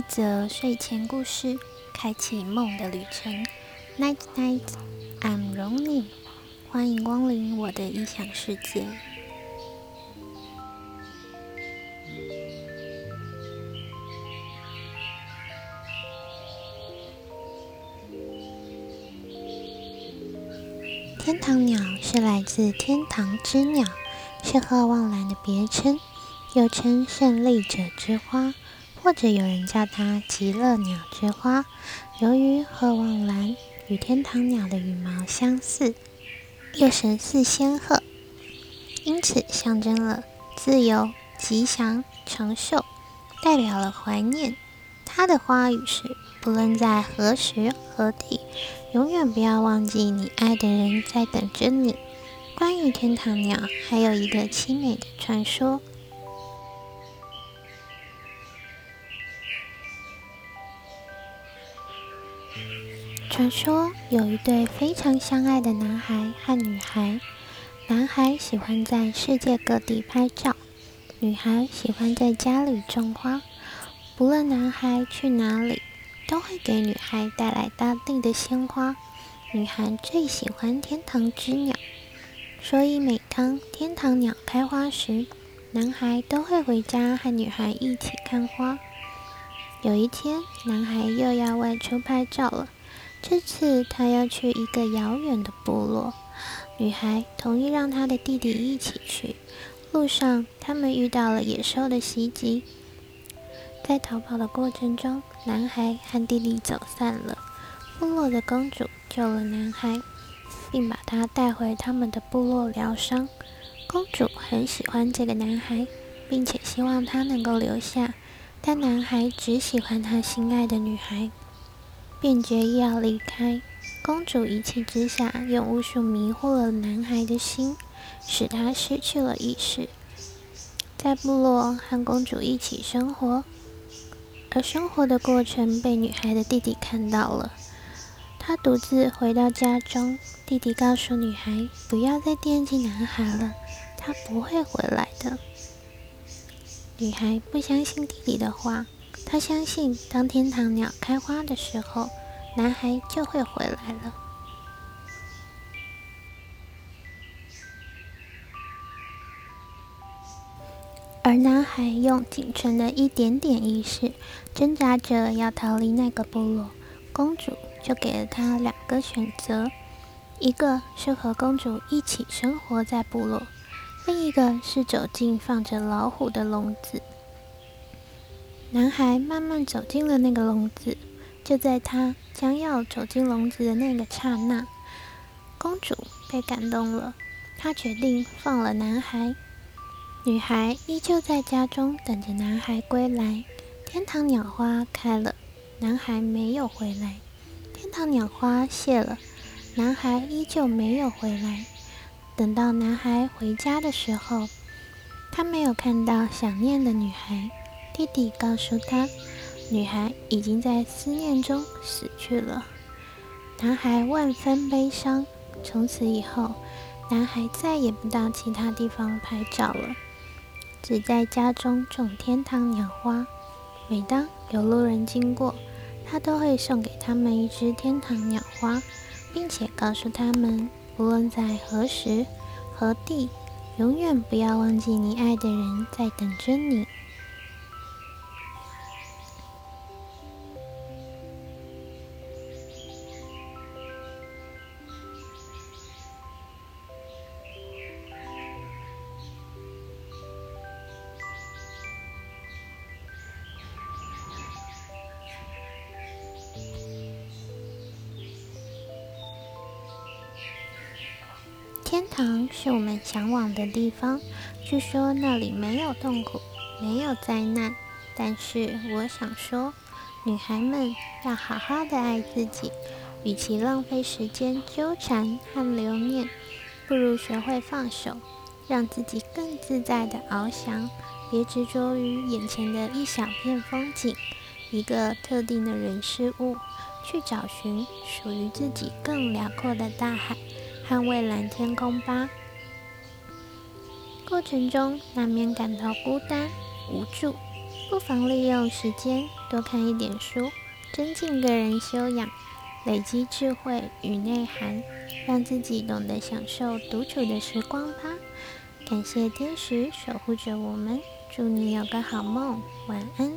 一则睡前故事，开启梦的旅程。Night night, I'm Ronnie。欢迎光临我的异想世界。天堂鸟是来自天堂之鸟，是鹤望兰的别称，又称胜利者之花，或者有人叫它极乐鸟之花。由于鹤望兰与天堂鸟的羽毛相似，又神似仙鹤，因此象征了自由、吉祥、长寿，代表了怀念。它的花语是：不论在何时何地。永远不要忘记，你爱的人在等着你。关于天堂鸟，还有一个凄美的传说。传说有一对非常相爱的男孩和女孩，男孩喜欢在世界各地拍照，女孩喜欢在家里种花。不论男孩去哪里。都会给女孩带来大地的鲜花。女孩最喜欢天堂之鸟，所以每当天堂鸟开花时，男孩都会回家和女孩一起看花。有一天，男孩又要外出拍照了，这次他要去一个遥远的部落。女孩同意让他的弟弟一起去。路上，他们遇到了野兽的袭击。在逃跑的过程中，男孩和弟弟走散了。部落的公主救了男孩，并把他带回他们的部落疗伤。公主很喜欢这个男孩，并且希望他能够留下，但男孩只喜欢他心爱的女孩，便决意要离开。公主一气之下，用巫术迷惑了男孩的心，使他失去了意识，在部落和公主一起生活。而生活的过程被女孩的弟弟看到了，他独自回到家中，弟弟告诉女孩不要再惦记男孩了，他不会回来的。女孩不相信弟弟的话，他相信当天堂鸟开花的时候，男孩就会回来了。而男孩用仅存的一点点意识，挣扎着要逃离那个部落。公主就给了他两个选择：一个是和公主一起生活在部落，另一个是走进放着老虎的笼子。男孩慢慢走进了那个笼子。就在他将要走进笼子的那个刹那，公主被感动了。她决定放了男孩。女孩依旧在家中等着男孩归来。天堂鸟花开了，男孩没有回来。天堂鸟花谢了，男孩依旧没有回来。等到男孩回家的时候，他没有看到想念的女孩。弟弟告诉他，女孩已经在思念中死去了。男孩万分悲伤。从此以后，男孩再也不到其他地方拍照了。只在家中种天堂鸟花，每当有路人经过，他都会送给他们一只天堂鸟花，并且告诉他们，无论在何时何地，永远不要忘记你爱的人在等着你。天堂是我们向往的地方，据说那里没有痛苦，没有灾难。但是我想说，女孩们要好好的爱自己，与其浪费时间纠缠和留念，不如学会放手，让自己更自在的翱翔。别执着于眼前的一小片风景，一个特定的人事物，去找寻属于自己更辽阔的大海。看蔚蓝天空吧。过程中难免感到孤单无助，不妨利用时间多看一点书，增进个人修养，累积智慧与内涵，让自己懂得享受独处的时光吧。感谢天使守护着我们，祝你有个好梦，晚安。